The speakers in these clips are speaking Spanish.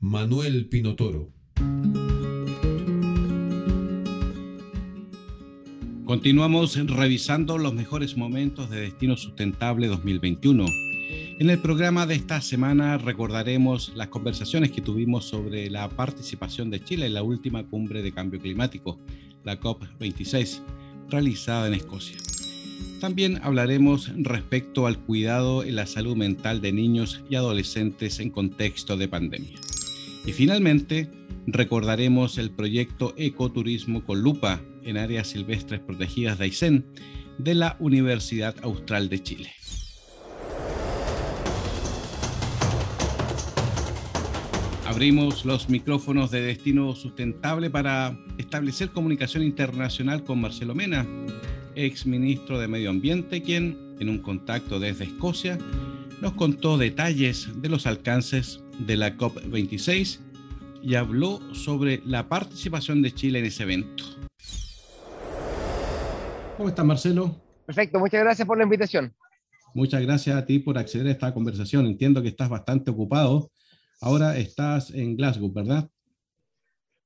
Manuel Pinotoro. Continuamos revisando los mejores momentos de Destino Sustentable 2021. En el programa de esta semana recordaremos las conversaciones que tuvimos sobre la participación de Chile en la última cumbre de cambio climático, la COP26, realizada en Escocia. También hablaremos respecto al cuidado en la salud mental de niños y adolescentes en contexto de pandemia. Y finalmente, recordaremos el proyecto Ecoturismo con Lupa en áreas silvestres protegidas de Aysén de la Universidad Austral de Chile. Abrimos los micrófonos de Destino Sustentable para establecer comunicación internacional con Marcelo Mena, ex ministro de Medio Ambiente, quien, en un contacto desde Escocia, nos contó detalles de los alcances de la COP26 y habló sobre la participación de Chile en ese evento. ¿Cómo estás, Marcelo? Perfecto, muchas gracias por la invitación. Muchas gracias a ti por acceder a esta conversación. Entiendo que estás bastante ocupado. Ahora estás en Glasgow, ¿verdad?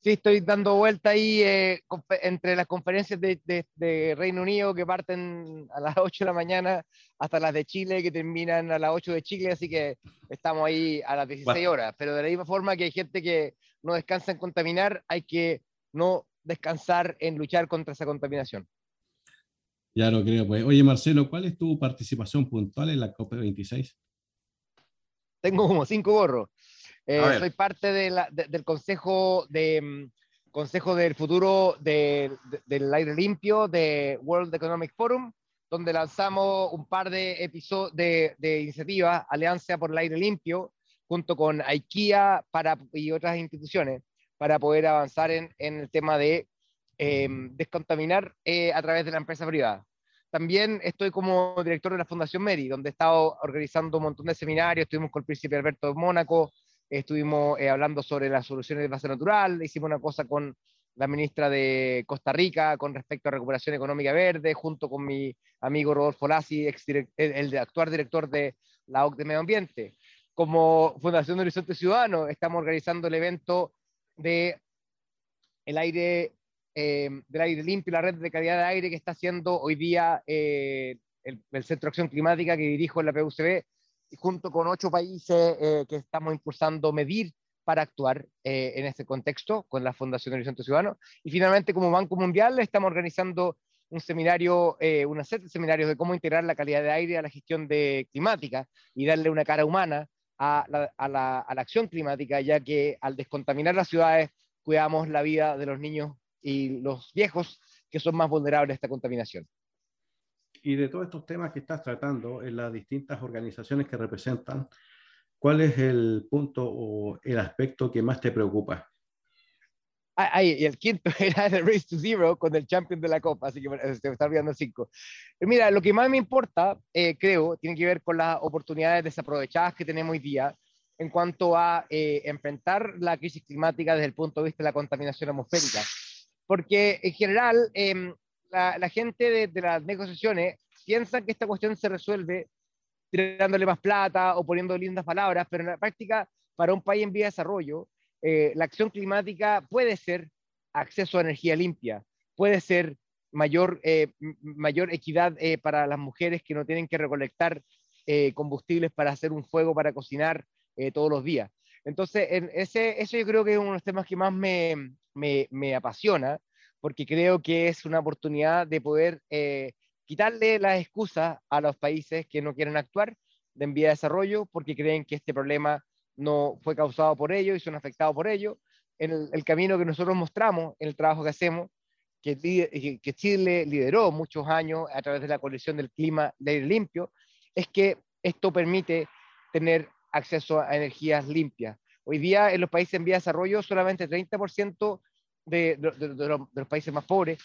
Sí, estoy dando vuelta ahí eh, entre las conferencias de, Reino Unido que parten a las 8 de la mañana hasta las de Chile que terminan a las 8 de Chile, así que estamos ahí a las 16 horas. Pero de la misma forma que hay gente que no descansa en contaminar, hay que no descansar en luchar contra esa contaminación. Ya lo creo, pues. Oye, Marcelo, ¿cuál es tu participación puntual en la COP26? Tengo como cinco gorros. Eh, soy parte del consejo, de, mm, consejo del futuro del aire limpio de World Economic Forum, donde lanzamos un par de episodios de, iniciativas, Alianza por el Aire Limpio, junto con IKEA para, y otras instituciones, para poder avanzar en, el tema de em, descontaminar eh, a través de la empresa privada. También estoy como director de la Fundación Meri, donde he estado organizando un montón de seminarios, estuvimos con el príncipe Alberto de Mónaco, estuvimos eh, hablando sobre las soluciones de base natural, hicimos una cosa con la ministra de Costa Rica con respecto a recuperación económica verde, junto con mi amigo Rodolfo Lassi, el, el, actual director de la OC de Medio Ambiente. Como Fundación de Horizonte Ciudadano, estamos organizando el evento de el aire, eh, del aire limpio la red de calidad de aire que está haciendo hoy día eh, el, el, Centro de Acción Climática que dirijo en la PUCB, junto con ocho países eh, que estamos impulsando medir para actuar eh, en este contexto con la Fundación Horizonte Ciudadano. Y finalmente, como Banco Mundial, estamos organizando un seminario, eh, una serie de seminarios de cómo integrar la calidad de aire a la gestión de climática y darle una cara humana a la, acción climática, ya que al descontaminar las ciudades cuidamos la vida de los niños y los viejos que son más vulnerables a esta contaminación y de todos estos temas que estás tratando en las distintas organizaciones que representan, ¿cuál es el punto o el aspecto que más te preocupa? Ah, y el quinto era el Race to Zero con el champion de la Copa, así que se me está olvidando cinco. Eh, mira, lo que más me importa, eh, creo, tiene que ver con las oportunidades desaprovechadas que tenemos hoy día en cuanto a eh, enfrentar la crisis climática desde el punto de vista de la contaminación atmosférica. Porque en general, em, la, gente de, las negociaciones piensa que esta cuestión se resuelve tirándole más plata o poniendo lindas palabras, pero en la práctica, para un país en vía de desarrollo, eh, la acción climática puede ser acceso a energía limpia, puede ser mayor, eh, mayor equidad eh, para las mujeres que no tienen que recolectar combustibles para hacer un fuego para cocinar todos los días. Entonces, en ese, eso yo creo que es uno de los temas que más me, me apasiona porque creo que es una oportunidad de poder eh, quitarle las excusas a los países que no quieren actuar de en vía de desarrollo porque creen que este problema no fue causado por ellos y son afectados por ello. En el, camino que nosotros mostramos, en el trabajo que hacemos, que, que Chile lideró muchos años a través de la coalición del clima de aire limpio, es que esto permite tener acceso a energías limpias. Hoy día en los países en vía de desarrollo solamente 30% de, los países más pobres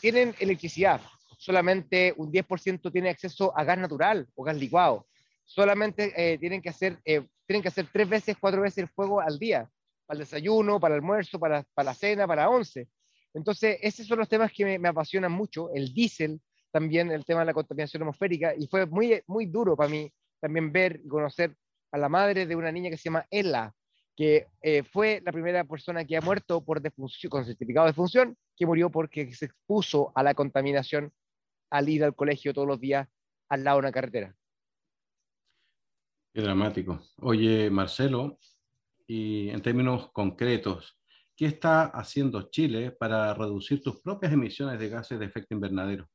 tienen electricidad, solamente un 10% tiene acceso a gas natural o gas licuado, solamente eh, tienen, que hacer, eh, tienen que hacer tres veces, cuatro veces el fuego al día, para el desayuno, para el almuerzo, para, para la cena, para once. Entonces, esos son los temas que me, me apasionan mucho, el diésel, también el tema de la contaminación atmosférica, y fue muy, muy duro para mí también ver y conocer a la madre de una niña que se llama Ella, que eh, fue la primera persona que ha muerto por defunción, con certificado de función, que murió porque se expuso a la contaminación al ir al colegio todos los días al lado de una carretera. Qué dramático. Oye, Marcelo, y en términos concretos, ¿qué está haciendo Chile para reducir sus propias emisiones de gases de efecto invernadero?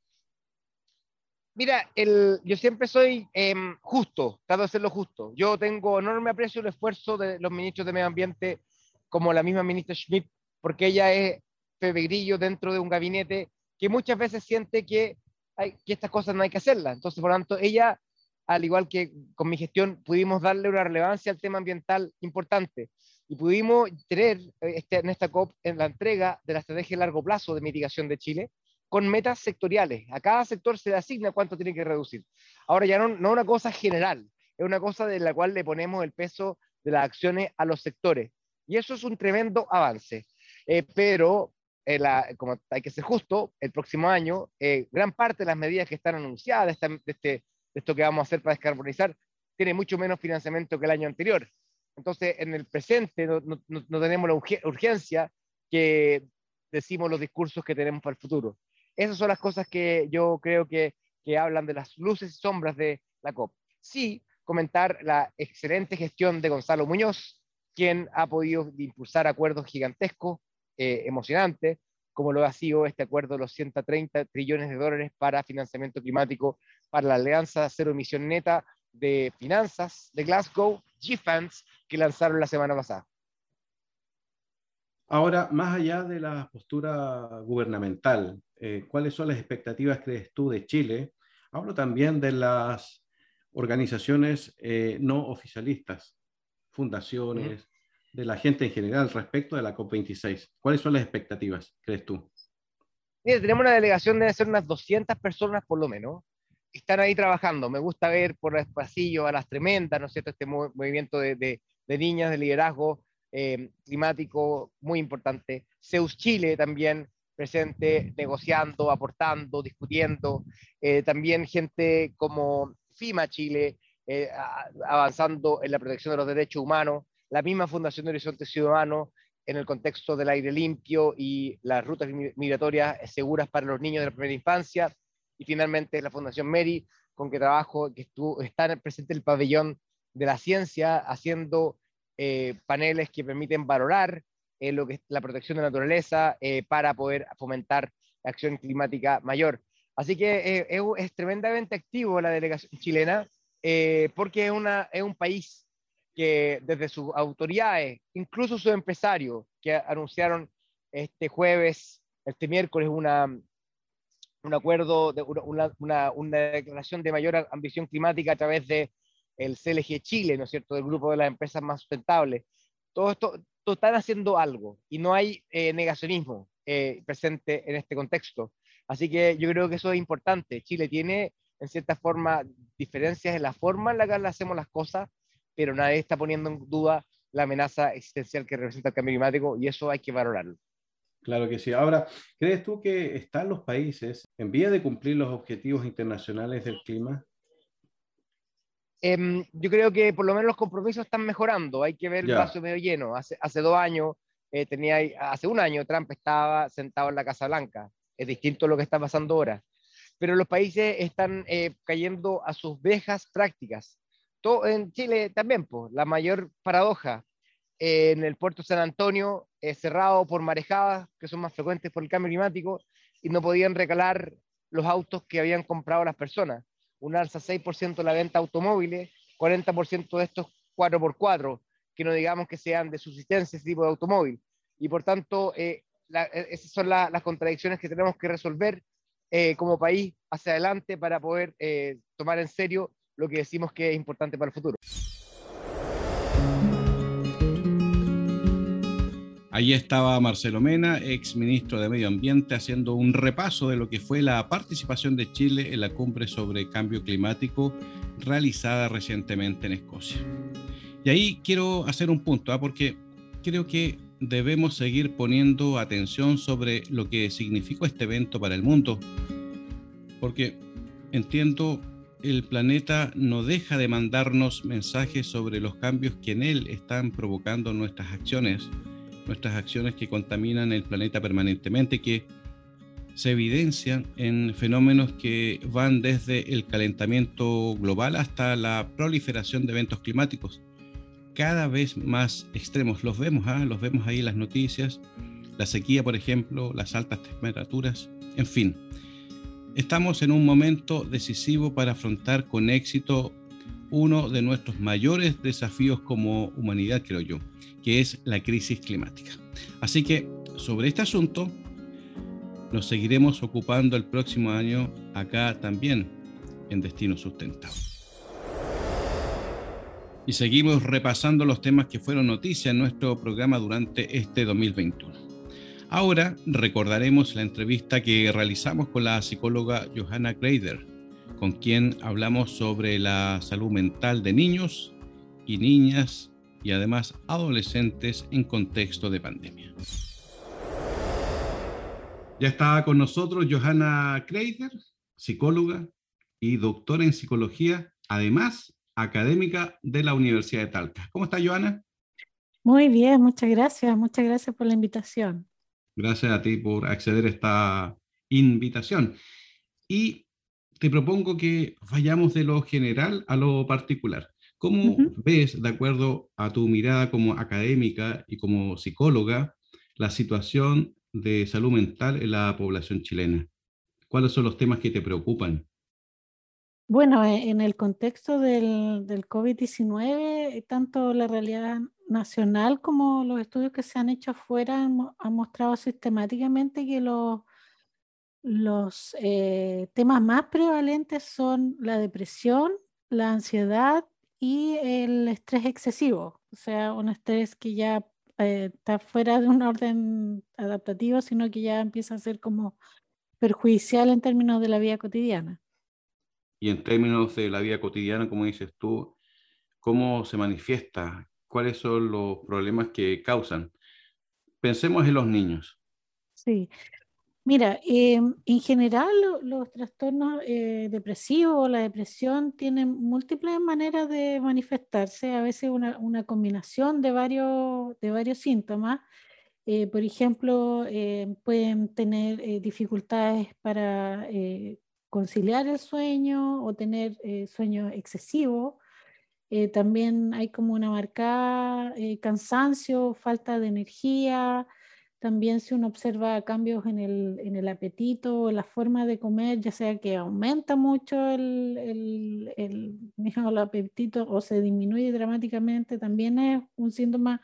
Mira, el, yo siempre soy em, justo, trato de hacerlo justo. Yo tengo enorme aprecio el esfuerzo de los ministros de Medio Ambiente, como la misma ministra Schmidt, porque ella es Grillo dentro de un gabinete que muchas veces siente que, hay, que estas cosas no hay que hacerlas. Entonces, por lo tanto, ella, al igual que con mi gestión, pudimos darle una relevancia al tema ambiental importante y pudimos tener eh, este, en esta COP en la entrega de la estrategia a largo plazo de mitigación de Chile, con metas sectoriales. A cada sector se le asigna cuánto tiene que reducir. Ahora ya no, no una cosa general, es una cosa de la cual le ponemos el peso de las acciones a los sectores. Y eso es un tremendo avance. Eh, pero, eh, como hay que ser justo, el próximo año, eh, gran parte de las medidas que están anunciadas de, este, de, esto que vamos a hacer para descarbonizar, tiene mucho menos financiamiento que el año anterior. Entonces, en el presente no, no, no tenemos la urgencia que decimos los discursos que tenemos para el futuro. Esas son las cosas que yo creo que, que hablan de las luces y sombras de la COP. Sí, comentar la excelente gestión de Gonzalo Muñoz, quien ha podido impulsar acuerdos gigantescos, eh, emocionantes, como lo ha sido este acuerdo de los 130 trillones de dólares para financiamiento climático para la Alianza Cero Emisión Neta de Finanzas de Glasgow, GFANS, que lanzaron la semana pasada. Ahora, más allá de la postura gubernamental, eh, ¿cuáles son las expectativas, crees tú, de Chile? Hablo también de las organizaciones eh, no oficialistas, fundaciones, de la gente en general respecto de la COP26. ¿Cuáles son las expectativas, crees tú? Mira, tenemos una delegación, de ser unas 200 personas por lo menos. Están ahí trabajando. Me gusta ver por el pasillo a las tremendas, ¿no es cierto? Este movimiento de, de, niñas de liderazgo eh, climático muy importante. Zeus Chile también, presente negociando, aportando, discutiendo. Eh, también gente como FIMA Chile, eh, avanzando en la protección de los derechos humanos. La misma Fundación de Horizonte Ciudadano en el contexto del aire limpio y las rutas migratorias seguras para los niños de la primera infancia. Y finalmente la Fundación Mary, con que trabajo, que está presente el pabellón de la ciencia, haciendo eh, paneles que permiten valorar eh, lo que es la protección de la naturaleza eh, para poder fomentar acción climática mayor. Así que eh, es, tremendamente activo la delegación chilena porque es, una, es un país que desde sus autoridades, incluso sus empresarios, que anunciaron este jueves, este miércoles, una, un acuerdo, de una, una, una, declaración de mayor ambición climática a través de el CLG Chile, ¿no es cierto?, del grupo de las empresas más sustentables. Todo esto, están haciendo algo y no hay eh, negacionismo eh, presente en este contexto. Así que yo creo que eso es importante. Chile tiene, en cierta forma, diferencias en la forma en la que hacemos las cosas, pero nadie está poniendo en duda la amenaza existencial que representa el cambio climático y eso hay que valorarlo. Claro que sí. Ahora, ¿crees tú que están los países en vía de cumplir los objetivos internacionales del clima? Em, yo creo que por lo menos los compromisos están mejorando. Hay que ver el vaso medio lleno. Hace, hace dos años, eh, tenía, hace un año, Trump estaba sentado en la Casa Blanca. Es distinto a lo que está pasando ahora. Pero los países están eh, cayendo a sus viejas prácticas. Todo, en Chile también, pues, la mayor paradoja. Eh, en el puerto San Antonio, cerrado por marejadas, que son más frecuentes por el cambio climático, y no podían recalar los autos que habían comprado las personas un alza 6% de la venta automóviles, 40% de estos 4x4, que no digamos que sean de subsistencia ese tipo de automóvil. Y por tanto, eh, eh, esas son las contradicciones que tenemos que resolver eh, como país hacia adelante para poder tomar en serio lo que decimos que es importante para el futuro. Allí estaba Marcelo Mena, ex ministro de Medio Ambiente, haciendo un repaso de lo que fue la participación de Chile en la cumbre sobre cambio climático realizada recientemente en Escocia. Y ahí quiero hacer un punto, ¿ah? porque creo que debemos seguir poniendo atención sobre lo que significó este evento para el mundo, porque entiendo el planeta no deja de mandarnos mensajes sobre los cambios que en él están provocando nuestras acciones, nuestras acciones que contaminan el planeta permanentemente, que se evidencian en fenómenos que van desde el calentamiento global hasta la proliferación de eventos climáticos cada vez más extremos. Los vemos, ¿ah? los vemos ahí en las noticias, la sequía, por ejemplo, las altas temperaturas, en fin. Estamos en un momento decisivo para afrontar con éxito uno de nuestros mayores desafíos como humanidad, creo yo, que es la crisis climática. Así que sobre este asunto nos seguiremos ocupando el próximo año acá también en Destino Sustentable. Y seguimos repasando los temas que fueron noticia en nuestro programa durante este 2021. Ahora recordaremos la entrevista que realizamos con la psicóloga Johanna Greider, con quien hablamos sobre la salud mental de niños y niñas y además adolescentes en contexto de pandemia. Ya está con nosotros Johanna Kreider, psicóloga y doctora en psicología, además académica de la Universidad de Talca. ¿Cómo está Johanna? Muy bien, muchas gracias. Muchas gracias por la invitación. Gracias a ti por acceder a esta invitación. Y te propongo que vayamos de lo general a lo particular. ¿Cómo ves, de acuerdo a tu mirada como académica y como psicóloga, la situación de salud mental en la población chilena? ¿Cuáles son los temas que te preocupan? Bueno, e, en el contexto del, del COVID-19, tanto la realidad nacional como los estudios que se han hecho afuera han, mostrado sistemáticamente que los, los eh, temas más prevalentes son la depresión, la ansiedad y el estrés excesivo, o sea, un estrés que ya eh, está fuera de un orden adaptativo, sino que ya empieza a ser como perjudicial en términos de la vida cotidiana. Y en términos de la vida cotidiana, como dices tú, ¿cómo se manifiesta? ¿Cuáles son los problemas que causan? Pensemos en los niños. Sí. Mira, em, en general los trastornos eh, depresivos o la depresión tienen múltiples maneras de manifestarse, a veces una, combinación de varios, de varios síntomas. Eh, por ejemplo, eh, pueden tener dificultades para conciliar el sueño o tener eh, sueño excesivo. Eh, también hay como una marcada eh, cansancio, falta de energía. También si uno observa cambios en el, en el apetito, la forma de comer, ya sea que aumenta mucho el, el, el, el apetito o se disminuye dramáticamente, también es un síntoma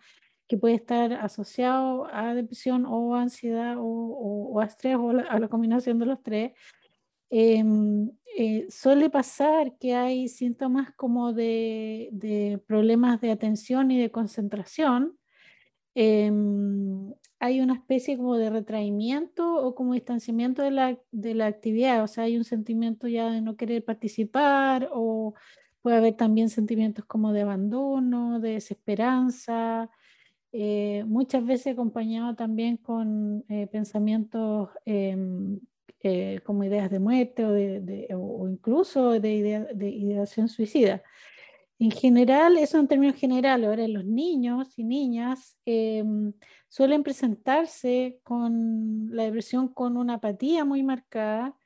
que puede estar asociado a depresión o ansiedad o, o, a estrés o a la combinación de los tres. Em, eh, suele pasar que hay síntomas como de, problemas de atención y de concentración. Em, hay una especie como de retraimiento o como distanciamiento de la, de la actividad, o sea, hay un sentimiento ya de no querer participar o puede haber también sentimientos como de abandono, de desesperanza, eh, muchas veces acompañado también con eh, pensamientos em, eh, como ideas de muerte o, de, o incluso de, idea, de ideación suicida. En general, eso en términos generales, ahora los niños y niñas em, suelen presentarse con la depresión con una apatía muy marcada,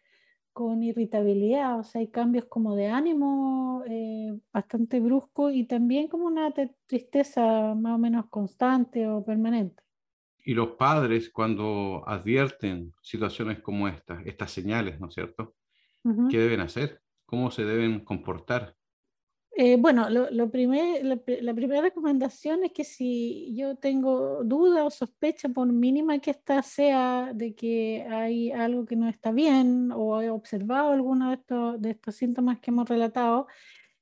con irritabilidad, o sea, hay cambios como de ánimo eh, bastante brusco y también como una tristeza más o menos constante o permanente. Y los padres, cuando advierten situaciones como estas, estas señales, ¿no es cierto? ¿Qué deben hacer? ¿Cómo se deben comportar? Eh, bueno, la, primera recomendación es que si yo tengo duda o sospecha, por mínima que ésta sea de que hay algo que no está bien o he observado alguno de estos, síntomas que hemos relatado,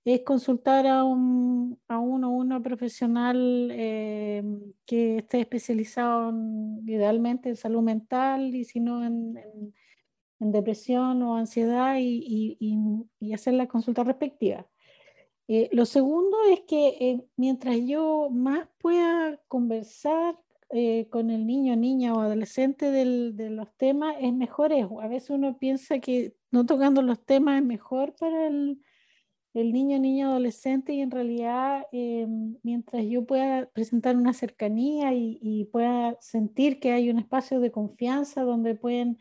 es consultar a un, a uno o una profesional eh, que esté especializado idealmente en salud mental y si no en, en, depresión o ansiedad y, y, hacer la consulta respectiva. Eh, lo segundo es que eh, mientras yo más pueda conversar con el niño, niña o adolescente del, de los temas, es mejor. A veces uno piensa que no tocando los temas es mejor para el, el niño, niño, adolescente y en realidad eh, mientras yo pueda presentar una cercanía y, pueda sentir que hay un espacio de confianza donde pueden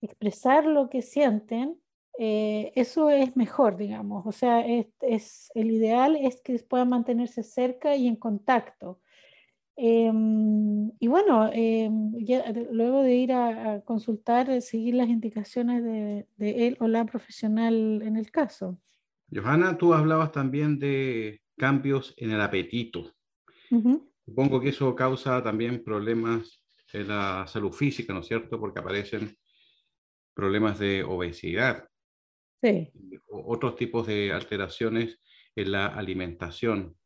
expresar lo que sienten, eh, eso es mejor, digamos. O sea, es, el ideal es que puedan mantenerse cerca y en contacto. Em, y bueno, em, luego de ir a, consultar, seguir las indicaciones de, de él o la profesional en el caso. Johanna, tú hablabas también de cambios en el apetito. Supongo que eso causa también problemas en la salud física, ¿no es cierto? Porque aparecen problemas de obesidad. Sí. Otros tipos de alteraciones en la alimentación.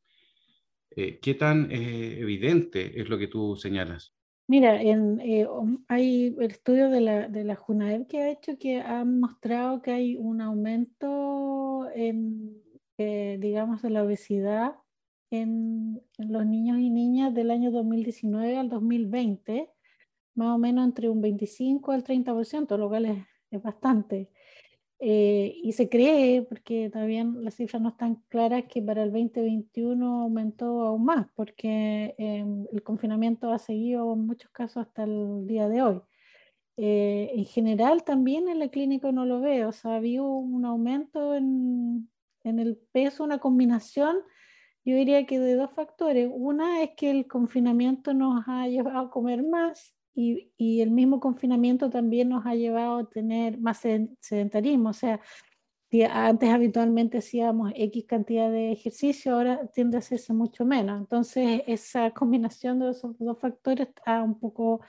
Eh, ¿Qué tan eh, evidente es lo que tú señalas? Mira, en, eh, hay estudios de la, de la JUNAEP que ha hecho que han mostrado que hay un aumento en, digamos, de la obesidad en, los niños y niñas del año 2019 al 2020, más o menos entre un 25 al 30%, lo cual es, es bastante. Eh, y se cree, porque todavía las cifras no están claras, que para el 2021 aumentó aún más, porque em, el confinamiento ha seguido en muchos casos hasta el día de hoy. Eh, en general también en la clínica no lo veo, o sea, había un aumento en, en el peso, una combinación, yo diría que de dos factores. Una es que el confinamiento nos ha llevado a comer más y, el mismo confinamiento también nos ha llevado a tener más sedentarismo, o sea, antes habitualmente hacíamos X cantidad de ejercicio, ahora tiende a hacerse mucho menos. Entonces, esa combinación de esos dos factores ha un poco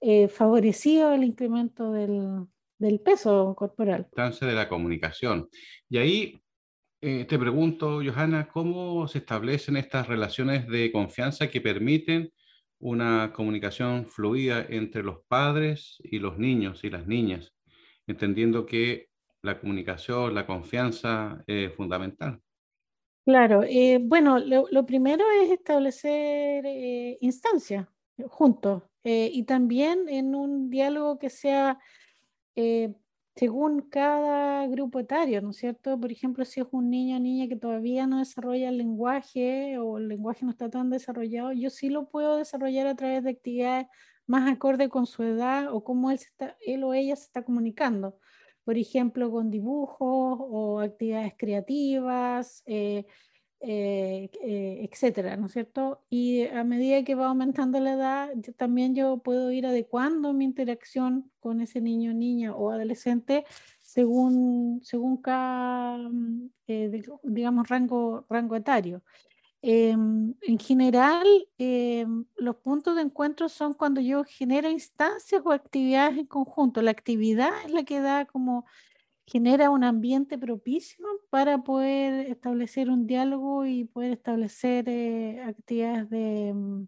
eh, favorecido el incremento del, del peso corporal. de la comunicación. Y ahí eh, te pregunto, Johanna, ¿cómo se establecen estas relaciones de confianza que permiten una comunicación fluida entre los padres y los niños y las niñas, entendiendo que la comunicación, la confianza es fundamental. Claro, eh, bueno, lo, primero es establecer eh, instancias juntos eh, y también en un diálogo que sea según cada grupo etario, ¿no es cierto? Por ejemplo, si es un niño o niña que todavía no desarrolla el lenguaje o el lenguaje no está tan desarrollado, yo sí lo puedo desarrollar a través de actividades más acorde con su edad o cómo él, está, él o ella se está comunicando. Por ejemplo, con dibujos o actividades creativas, eh, eh, eh, etcétera, ¿no es cierto? Y a medida que va aumentando la edad, también yo puedo ir adecuando mi interacción con ese niño, niña o adolescente según, según cada, mm, eh, digamos, rango, rango etario. Em, en general, em, los puntos de encuentro son cuando yo genero instancias o actividades en conjunto. La actividad es la que da como genera un ambiente propicio para poder establecer un diálogo y poder establecer eh, actividades mm,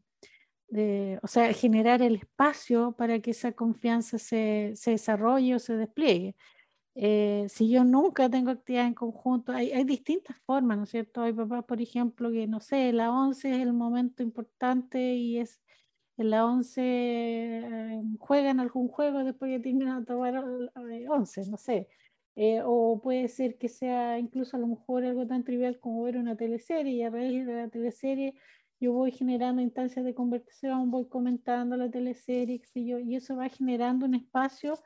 de, o sea, generar el espacio para que esa confianza se, se desarrolle o se despliegue. Eh, si yo nunca tengo actividad en conjunto, hay, hay, distintas formas, ¿no es cierto? Hay papás, por ejemplo, que no sé, la 11 es el momento importante y es en la 11 eh, juegan algún juego después que terminan a tomar 11, no sé. Eh, o puede ser que sea incluso a lo mejor algo tan trivial como ver una teleserie y a raíz de la teleserie yo voy generando instancias de conversación, voy comentando la teleserie, yo, y eso va generando un espacio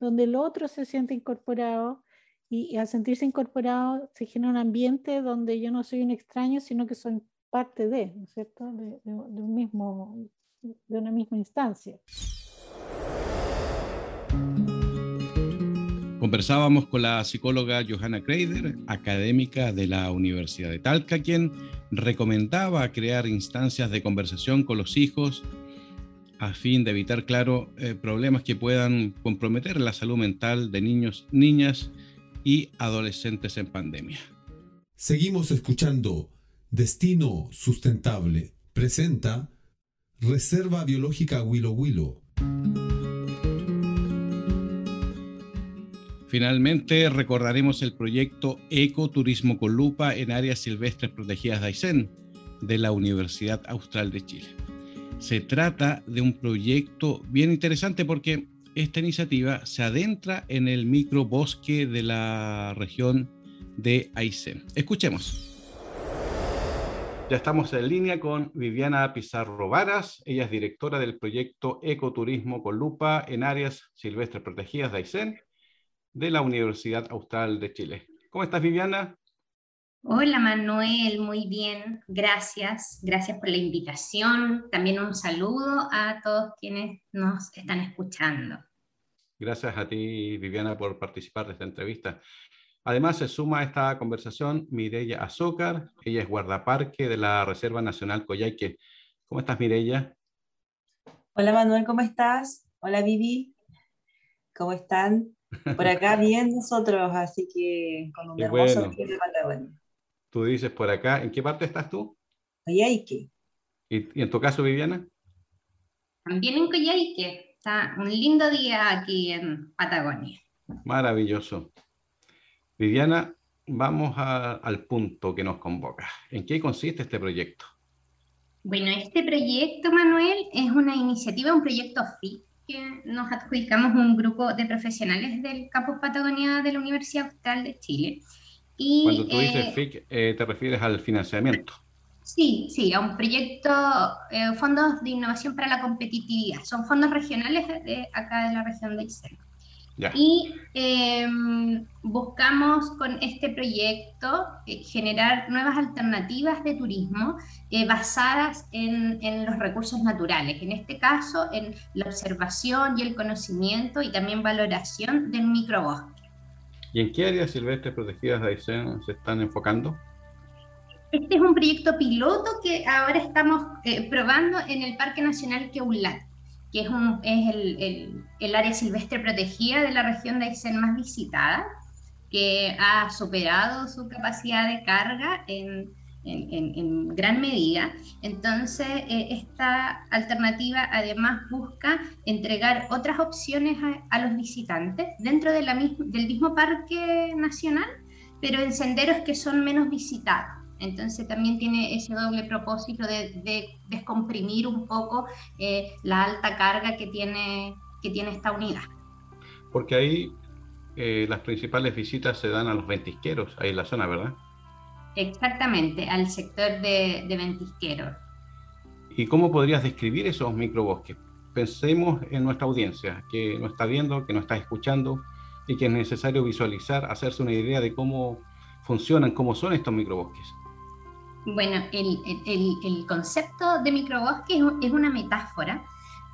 donde el otro se siente incorporado y, al sentirse incorporado se genera un ambiente donde yo no soy un extraño, sino que soy parte de, ¿no es cierto?, de, de un mismo, de una misma instancia. Conversábamos con la psicóloga Johanna Kreider, académica de la Universidad de Talca, quien recomendaba crear instancias de conversación con los hijos a fin de evitar, claro, eh, problemas que puedan comprometer la salud mental de niños, niñas y adolescentes en pandemia. Seguimos escuchando Destino Sustentable. Presenta Reserva Biológica Willow Willow. Finalmente recordaremos el proyecto Ecoturismo con Lupa en áreas silvestres protegidas de Aysén de la Universidad Austral de Chile. Se trata de un proyecto bien interesante porque esta iniciativa se adentra en el microbosque de la región de Aysén. Escuchemos. Ya estamos en línea con Viviana Pizarro Varas. Ella es directora del proyecto Ecoturismo con Lupa en áreas silvestres protegidas de Aysén de la Universidad Austral de Chile. ¿Cómo estás, Viviana? Hola, Manuel. Muy bien. Gracias. Gracias por la invitación. También un saludo a todos quienes nos están escuchando. Gracias a ti, Viviana, por participar de esta entrevista. Además, se suma a esta conversación Mireya Azócar. Ella es guardaparque de la Reserva Nacional Coyhaique. ¿Cómo estás, Mireya? Hola, Manuel, ¿cómo estás? Hola, Vivi. ¿Cómo están? Por acá bien nosotros, así que con un hermoso bueno. de Patagonia. Tú dices por acá, ¿en qué parte estás tú? Coyhaique. ¿Y, ¿Y en tu caso, Viviana? También en Coyhaique. Está un lindo día aquí en Patagonia. Maravilloso. Viviana, vamos al punto que nos convoca. ¿En qué consiste este proyecto? Bueno, este proyecto, Manuel, es una iniciativa, un proyecto FIC, que nos adjudicamos un grupo de profesionales del Campus Patagonia de la Universidad Austral de Chile. Y, Cuando tú dices eh, FIC, eh, te refieres al financiamiento. Sí, sí, a un proyecto, eh, fondos de innovación para la competitividad. Son fondos regionales de acá de la región de Y em, buscamos con este proyecto eh, generar nuevas alternativas de turismo eh, basadas en, en, los recursos naturales, en este caso en la observación y el conocimiento y también valoración del microbosque. ¿Y en qué áreas silvestres protegidas de Aysén se están enfocando? Este es un proyecto piloto que ahora estamos eh, probando en el Parque Nacional Queulat que es, un, es el, el, área silvestre protegida de la región de Aysén más visitada, que ha superado su capacidad de carga en, en, en, gran medida. Entonces, eh, esta alternativa además busca entregar otras opciones a, a los visitantes dentro de la del mismo parque nacional, pero en senderos que son menos visitados. Entonces también tiene ese doble propósito de, descomprimir un poco eh, la alta carga que tiene, que tiene esta unidad. Porque ahí eh, las principales visitas se dan a los ventisqueros, ahí en la zona, ¿verdad? Exactamente, al sector de, de ventisqueros. ¿Y cómo podrías describir esos microbosques? Pensemos en nuestra audiencia, que nos está viendo, que nos está escuchando y que es necesario visualizar, hacerse una idea de cómo funcionan, cómo son estos microbosques. Bueno, el, el, concepto de microbosque es, una metáfora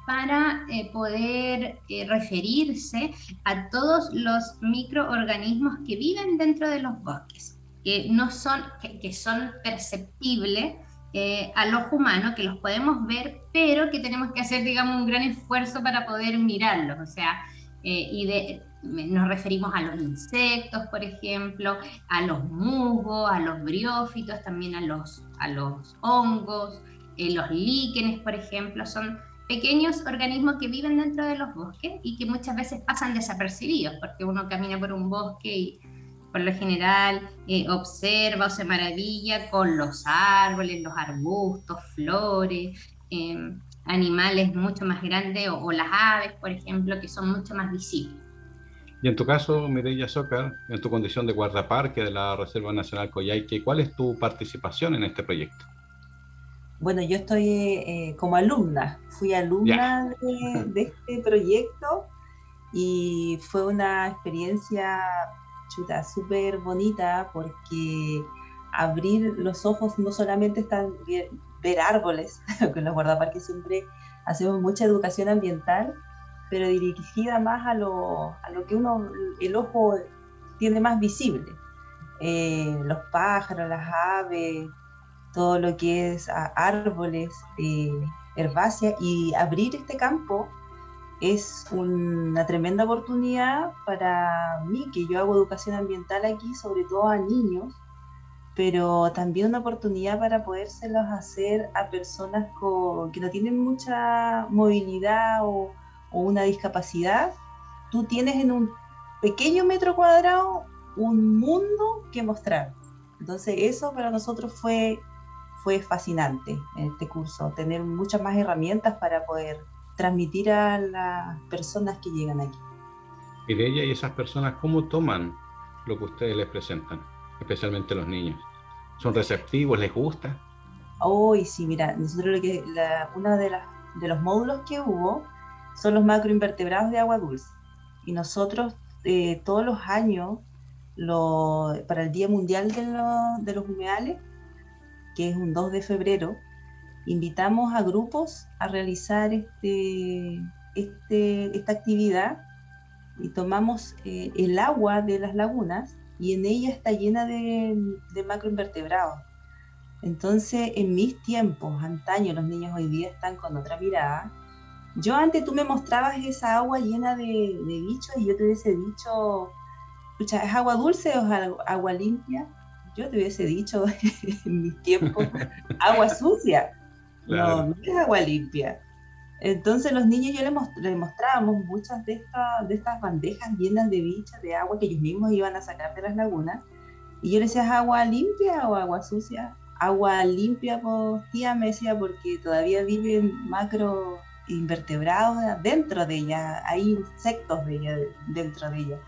para eh, poder eh, referirse a todos los microorganismos que viven dentro de los bosques, que, no son, que, son perceptibles eh, a los humanos, que los podemos ver, pero que tenemos que hacer, digamos, un gran esfuerzo para poder mirarlos. O sea, y de, nos referimos a los insectos, por ejemplo, a los musgos, a los briófitos, también a los, a los hongos, eh, los líquenes, por ejemplo, son pequeños organismos que viven dentro de los bosques y que muchas veces pasan desapercibidos, porque uno camina por un bosque y por lo general eh, observa o se maravilla con los árboles, los arbustos, flores, em, animales mucho más grandes o las aves, por ejemplo, que son mucho más visibles. Y en tu caso, Mireya Zócar, en tu condición de guardaparque de la Reserva Nacional Coyhaique, ¿cuál es tu participación en este proyecto? Bueno, yo estoy eh, como alumna, fui alumna de, este proyecto y fue una experiencia chuta, súper bonita porque abrir los ojos no solamente están ver árboles, con los guardaparques siempre hacemos mucha educación ambiental, pero dirigida más a lo, a lo que uno, el ojo tiene más visible. Eh, los pájaros, las aves, todo lo que es árboles, eh, herbáceas, y abrir este campo es una tremenda oportunidad para mí, que yo hago educación ambiental aquí, sobre todo a niños, pero también una oportunidad para podérselos hacer a personas que no tienen mucha movilidad o, o una discapacidad. Tú tienes en un pequeño metro cuadrado un mundo que mostrar. Entonces eso para nosotros fue, fue fascinante en este curso, tener muchas más herramientas para poder transmitir a las personas que llegan aquí. Y de ella y esas personas, ¿cómo toman lo que ustedes les presentan, especialmente los niños? ¿Son receptivos? ¿Les gusta? Hoy sí, mira, nosotros lo que, la, uno de, de los módulos que hubo son los macroinvertebrados de agua dulce. Y nosotros eh, todos los años, lo, para el Día Mundial de, de los Humedales, que es un 2 de febrero, invitamos a grupos a realizar este, este, esta actividad y tomamos eh, el agua de las lagunas y en ella está llena de, de, macroinvertebrados. Entonces, en mis tiempos, antaño, los niños hoy día están con otra mirada. Yo antes tú me mostrabas esa agua llena de, de bichos y yo te hubiese dicho, ¿es agua dulce o es agua limpia? Yo te hubiese dicho en mis tiempos, agua sucia. No, no es agua limpia. Entonces los niños yo les, mostrábamos muchas de, de estas bandejas llenas de bichas, de agua que ellos mismos iban a sacar de las lagunas. Y yo les decía, ¿es agua limpia o agua sucia? Agua limpia, pues tía me decía, porque todavía viven macro invertebrados dentro de ella, hay insectos de ella, dentro de ella.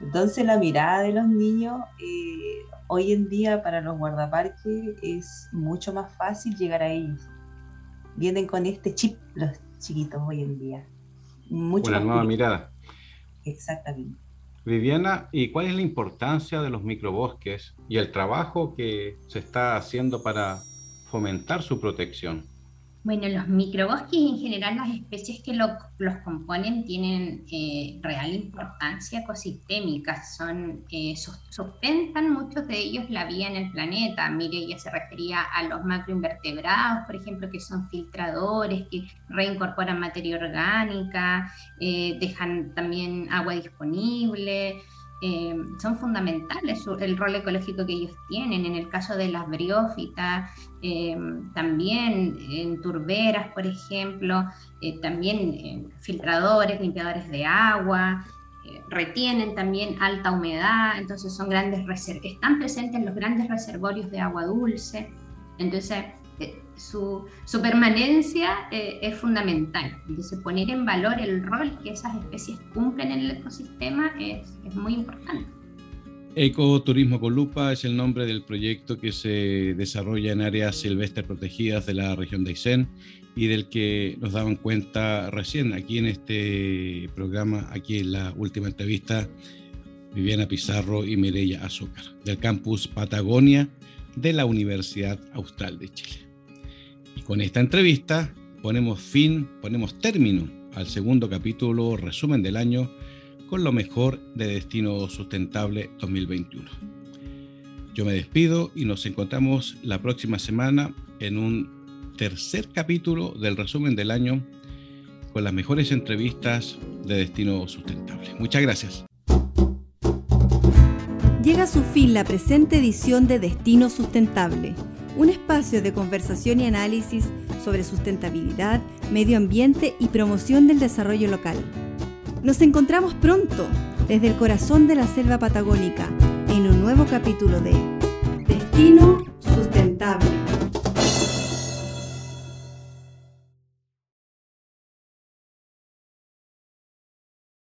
Entonces la mirada de los niños eh, hoy en día para los guardaparques es mucho más fácil llegar a ellos vienen con este chip los chiquitos hoy en día. Mucho Una nueva mirada. Exactamente. Viviana, ¿y cuál es la importancia de los microbosques y el trabajo que se está haciendo para fomentar su protección? Bueno, los microbosques en general, las especies que los componen tienen eh, real importancia ecosistémica, son, eh, sustentan muchos de ellos la vida en el planeta. Mire, ella se refería a los macroinvertebrados, por ejemplo, que son filtradores, que reincorporan materia orgánica, eh, dejan también agua disponible. Eh, son fundamentales el rol ecológico que ellos tienen. En el caso de las briófitas, eh, también en turberas, por ejemplo, eh, también filtradores, limpiadores de agua, retienen también alta humedad, entonces son grandes están presentes en los grandes reservorios de agua dulce. Entonces, su, permanencia eh, es fundamental. Entonces, poner en valor el rol que esas especies cumplen en el ecosistema es, muy importante. Ecoturismo con Lupa es el nombre del proyecto que se desarrolla en áreas silvestres protegidas de la región de Aysén y del que nos daban cuenta recién aquí en este programa, aquí en la última entrevista, Viviana Pizarro y Mireya Azúcar, del campus Patagonia de la Universidad Austral de Chile. Con esta entrevista ponemos fin, ponemos término al segundo capítulo resumen del año con lo mejor de Destino Sustentable 2021. Yo me despido y nos encontramos la próxima semana en un tercer capítulo del resumen del año con las mejores entrevistas de Destino Sustentable. Muchas gracias. Llega a su fin la presente edición de Destino Sustentable un espacio de conversación y análisis sobre sustentabilidad, medio ambiente y promoción del desarrollo local. Nos encontramos pronto desde el corazón de la selva patagónica en un nuevo capítulo de Destino